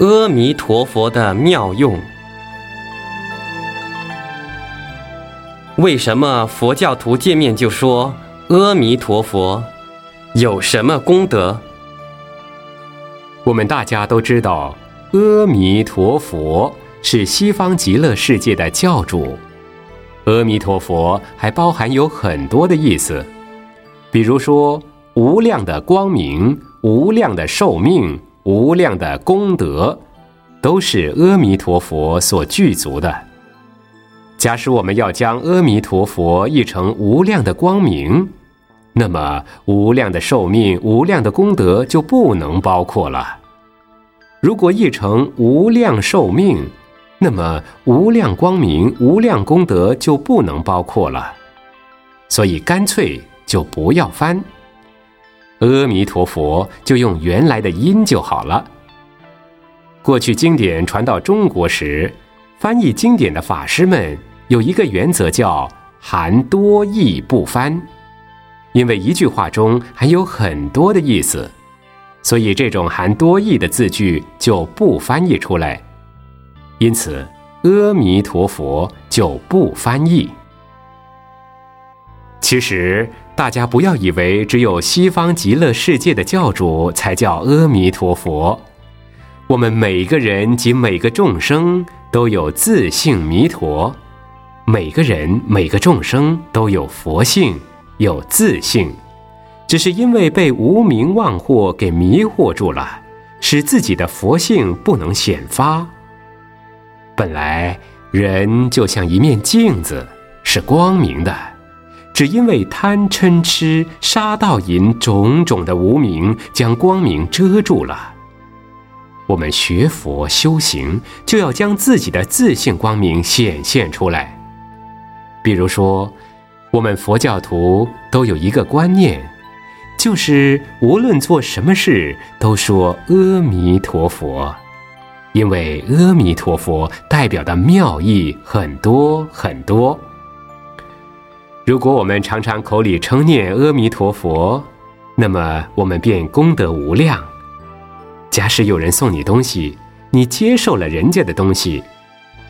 阿弥陀佛的妙用。为什么佛教徒见面就说阿弥陀佛？有什么功德？我们大家都知道，阿弥陀佛是西方极乐世界的教主。阿弥陀佛还包含有很多的意思，比如说无量的光明、无量的寿命。无量的功德，都是阿弥陀佛所具足的。假使我们要将阿弥陀佛译成无量的光明，那么无量的寿命、无量的功德就不能包括了。如果译成无量寿命，那么无量光明、无量功德就不能包括了。所以干脆就不要翻。阿弥陀佛，就用原来的音就好了。过去经典传到中国时，翻译经典的法师们有一个原则，叫含多义不翻，因为一句话中含有很多的意思，所以这种含多义的字句就不翻译出来。因此，阿弥陀佛就不翻译。其实。大家不要以为只有西方极乐世界的教主才叫阿弥陀佛，我们每个人及每个众生都有自性弥陀，每个人每个众生都有佛性，有自性，只是因为被无名妄惑给迷惑住了，使自己的佛性不能显发。本来人就像一面镜子，是光明的。只因为贪嗔痴杀盗淫种种的无明，将光明遮住了。我们学佛修行，就要将自己的自性光明显现出来。比如说，我们佛教徒都有一个观念，就是无论做什么事，都说阿弥陀佛，因为阿弥陀佛代表的妙意很多很多。如果我们常常口里称念阿弥陀佛，那么我们便功德无量。假使有人送你东西，你接受了人家的东西，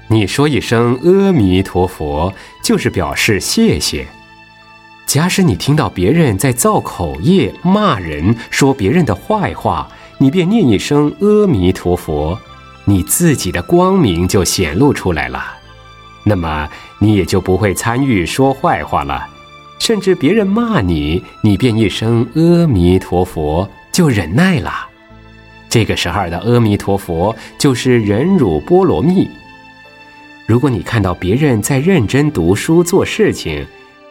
你说一声阿弥陀佛，就是表示谢谢。假使你听到别人在造口业、骂人、说别人的坏话，你便念一声阿弥陀佛，你自己的光明就显露出来了。那么你也就不会参与说坏话了，甚至别人骂你，你便一声阿弥陀佛就忍耐了。这个时候的阿弥陀佛就是忍辱波罗蜜。如果你看到别人在认真读书做事情，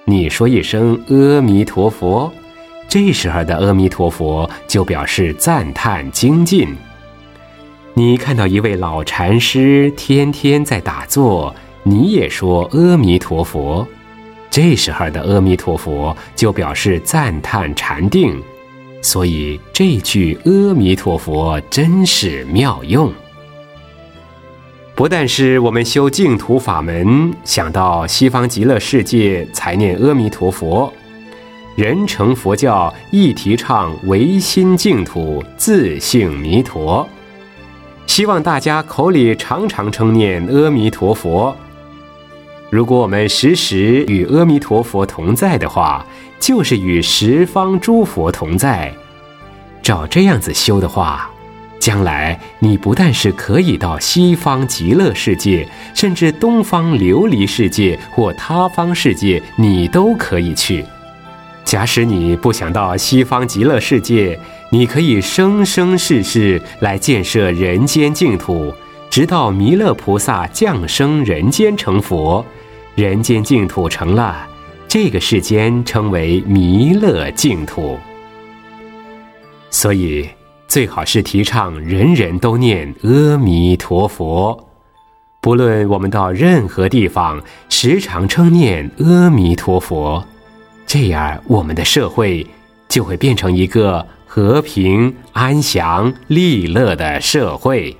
你说一声阿弥陀佛，这时候的阿弥陀佛就表示赞叹精进。你看到一位老禅师天天在打坐。你也说阿弥陀佛，这时候的阿弥陀佛就表示赞叹禅定，所以这句阿弥陀佛真是妙用。不但是我们修净土法门想到西方极乐世界才念阿弥陀佛，人成佛教亦提倡唯心净土自性弥陀，希望大家口里常常称念阿弥陀佛。如果我们时时与阿弥陀佛同在的话，就是与十方诸佛同在。照这样子修的话，将来你不但是可以到西方极乐世界，甚至东方琉璃世界或他方世界，你都可以去。假使你不想到西方极乐世界，你可以生生世世来建设人间净土，直到弥勒菩萨降生人间成佛。人间净土成了，这个世间称为弥勒净土。所以最好是提倡人人都念阿弥陀佛，不论我们到任何地方，时常称念阿弥陀佛，这样我们的社会就会变成一个和平、安详、利乐的社会。